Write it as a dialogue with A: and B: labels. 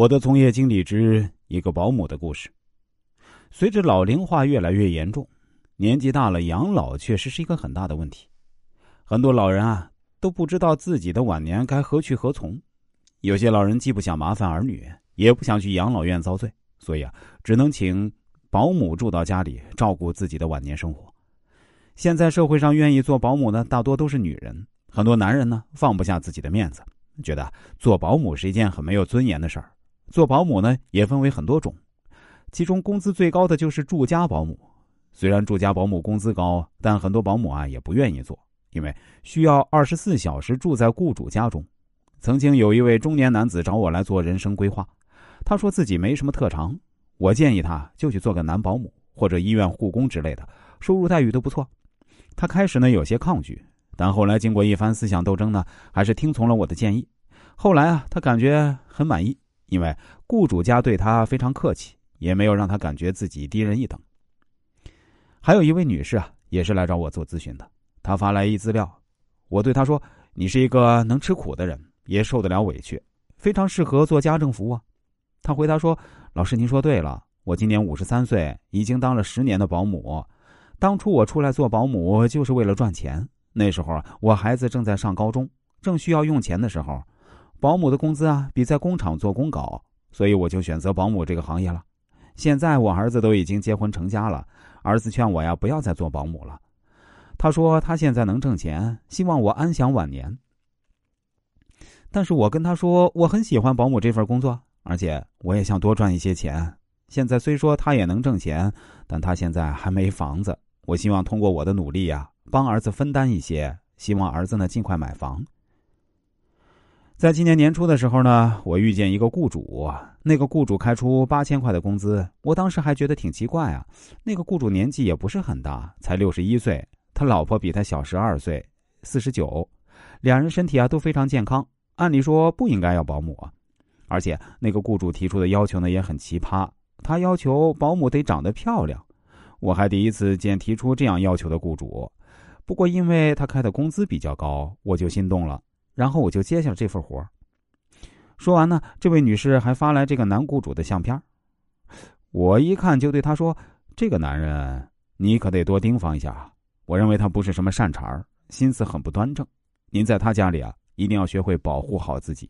A: 我的从业经历之一个保姆的故事。随着老龄化越来越严重，年纪大了养老确实是一个很大的问题。很多老人啊都不知道自己的晚年该何去何从。有些老人既不想麻烦儿女，也不想去养老院遭罪，所以啊，只能请保姆住到家里照顾自己的晚年生活。现在社会上愿意做保姆的大多都是女人，很多男人呢放不下自己的面子，觉得做保姆是一件很没有尊严的事儿。做保姆呢，也分为很多种，其中工资最高的就是住家保姆。虽然住家保姆工资高，但很多保姆啊也不愿意做，因为需要二十四小时住在雇主家中。曾经有一位中年男子找我来做人生规划，他说自己没什么特长，我建议他就去做个男保姆或者医院护工之类的，收入待遇都不错。他开始呢有些抗拒，但后来经过一番思想斗争呢，还是听从了我的建议。后来啊，他感觉很满意。因为雇主家对他非常客气，也没有让他感觉自己低人一等。还有一位女士啊，也是来找我做咨询的。她发来一资料，我对她说：“你是一个能吃苦的人，也受得了委屈，非常适合做家政服务。”她回答说：“老师，您说对了，我今年五十三岁，已经当了十年的保姆。当初我出来做保姆就是为了赚钱。那时候我孩子正在上高中，正需要用钱的时候。”保姆的工资啊，比在工厂做工高，所以我就选择保姆这个行业了。现在我儿子都已经结婚成家了，儿子劝我呀，不要再做保姆了。他说他现在能挣钱，希望我安享晚年。但是我跟他说，我很喜欢保姆这份工作，而且我也想多赚一些钱。现在虽说他也能挣钱，但他现在还没房子。我希望通过我的努力呀，帮儿子分担一些，希望儿子呢尽快买房。在今年年初的时候呢，我遇见一个雇主，那个雇主开出八千块的工资，我当时还觉得挺奇怪啊。那个雇主年纪也不是很大，才六十一岁，他老婆比他小十二岁，四十九，两人身体啊都非常健康，按理说不应该要保姆啊。而且那个雇主提出的要求呢也很奇葩，他要求保姆得长得漂亮，我还第一次见提出这样要求的雇主。不过因为他开的工资比较高，我就心动了。然后我就接下了这份活说完呢，这位女士还发来这个男雇主的相片我一看就对他说：“这个男人你可得多盯防一下，我认为他不是什么善茬心思很不端正。您在他家里啊，一定要学会保护好自己。”